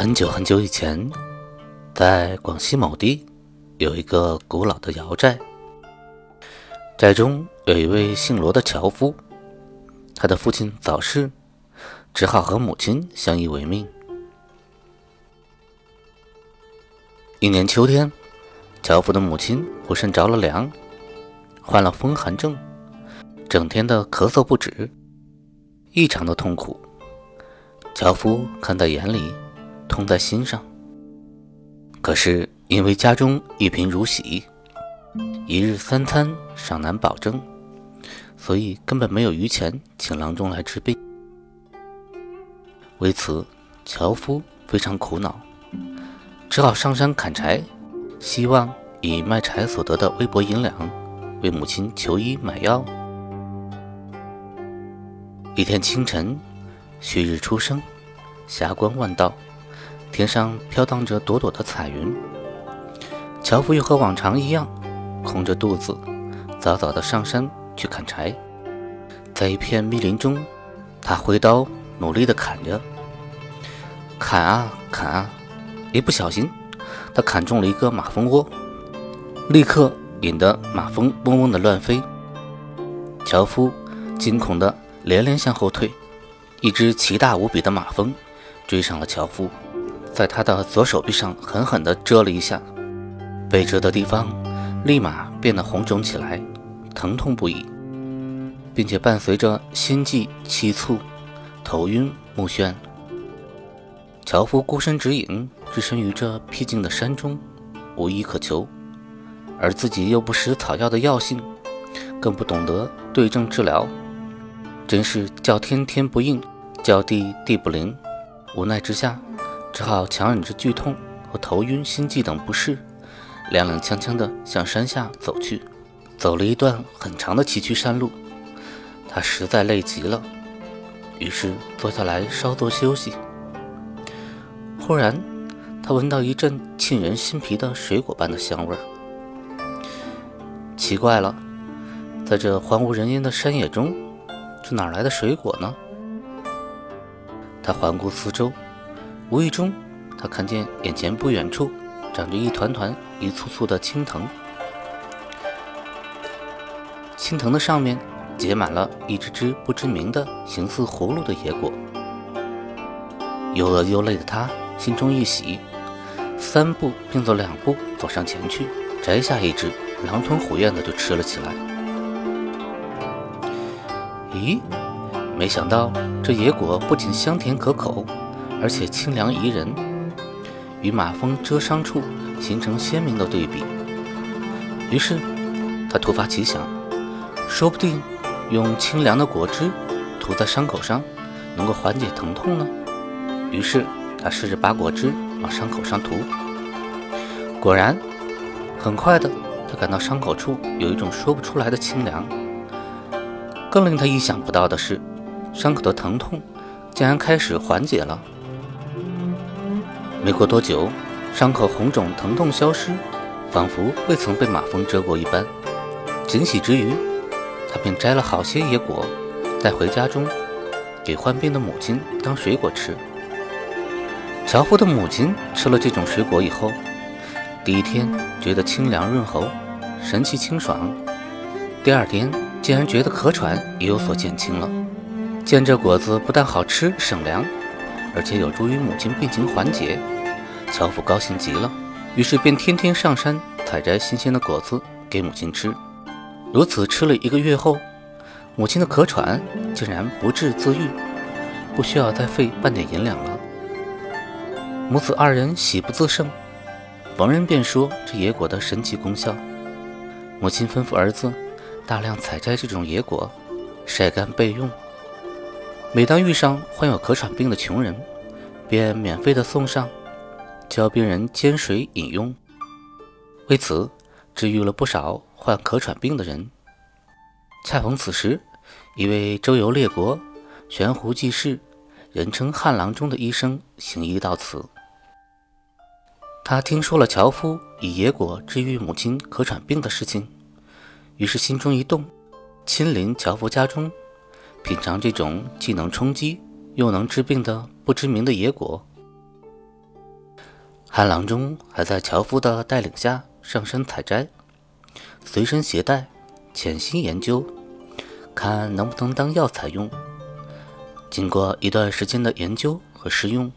很久很久以前，在广西某地有一个古老的瑶寨，寨中有一位姓罗的樵夫，他的父亲早逝，只好和母亲相依为命。一年秋天，樵夫的母亲不慎着了凉。患了风寒症，整天的咳嗽不止，异常的痛苦。樵夫看在眼里，痛在心上。可是因为家中一贫如洗，一日三餐尚难保证，所以根本没有余钱请郎中来治病。为此，樵夫非常苦恼，只好上山砍柴，希望以卖柴所得的微薄银两。为母亲求医买药。一天清晨，旭日初升，霞光万道，天上飘荡着朵朵的彩云。樵夫又和往常一样，空着肚子，早早的上山去砍柴。在一片密林中，他挥刀努力的砍着，砍啊砍啊，一不小心，他砍中了一个马蜂窝，立刻。引得马蜂嗡嗡的乱飞，樵夫惊恐的连连向后退。一只奇大无比的马蜂追上了樵夫，在他的左手臂上狠狠地蛰了一下，被蛰的地方立马变得红肿起来，疼痛不已，并且伴随着心悸气促、头晕目眩。樵夫孤身只影，置身于这僻静的山中，无依可求。而自己又不识草药的药性，更不懂得对症治疗，真是叫天天不应，叫地地不灵。无奈之下，只好强忍着剧痛和头晕、心悸等不适，踉踉跄跄地向山下走去。走了一段很长的崎岖山路，他实在累极了，于是坐下来稍作休息。忽然，他闻到一阵沁人心脾的水果般的香味儿。奇怪了，在这荒无人烟的山野中，这哪来的水果呢？他环顾四周，无意中，他看见眼前不远处长着一团团、一簇簇的青藤，青藤的上面结满了一只只不知名的、形似葫芦的野果。又饿又累的他心中一喜，三步并作两步走上前去，摘下一只。狼吞虎咽的就吃了起来。咦，没想到这野果不仅香甜可口，而且清凉宜人，与马蜂蛰伤处形成鲜明的对比。于是他突发奇想，说不定用清凉的果汁涂在伤口上，能够缓解疼痛呢。于是他试着把果汁往伤口上涂，果然，很快的。他感到伤口处有一种说不出来的清凉，更令他意想不到的是，伤口的疼痛竟然开始缓解了。没过多久，伤口红肿疼痛消失，仿佛未曾被马蜂蛰过一般。惊喜之余，他便摘了好些野果，带回家中给患病的母亲当水果吃。樵夫的母亲吃了这种水果以后。第一天觉得清凉润喉，神气清爽；第二天竟然觉得咳喘也有所减轻了。见这果子不但好吃省凉，而且有助于母亲病情缓解，樵夫高兴极了，于是便天天上山采摘新鲜的果子给母亲吃。如此吃了一个月后，母亲的咳喘竟然不治自愈，不需要再费半点银两了。母子二人喜不自胜。逢人便说这野果的神奇功效。母亲吩咐儿子大量采摘这种野果，晒干备用。每当遇上患有咳喘病的穷人，便免费的送上，教别人煎水饮用。为此，治愈了不少患咳喘病的人。恰逢此时，一位周游列国、悬壶济世、人称“汉郎中”的医生行医到此。他听说了樵夫以野果治愈母亲咳喘病的事情，于是心中一动，亲临樵夫家中，品尝这种既能充饥又能治病的不知名的野果。汉郎中还在樵夫的带领下上山采摘，随身携带，潜心研究，看能不能当药材用。经过一段时间的研究和试用，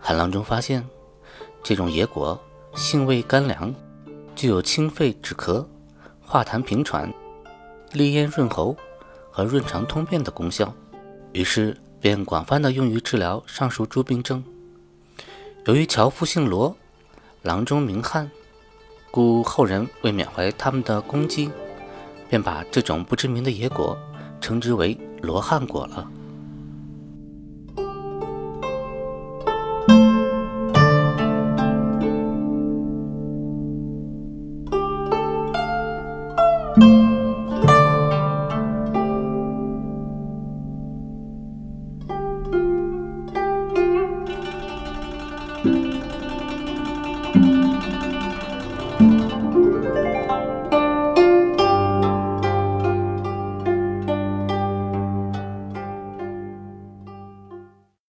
汉郎中发现。这种野果性味甘凉，具有清肺止咳、化痰平喘、利咽润喉和润肠通便的功效，于是便广泛的用于治疗上述诸病症。由于樵夫姓罗，郎中名汉，故后人为缅怀他们的功绩，便把这种不知名的野果称之为罗汉果了。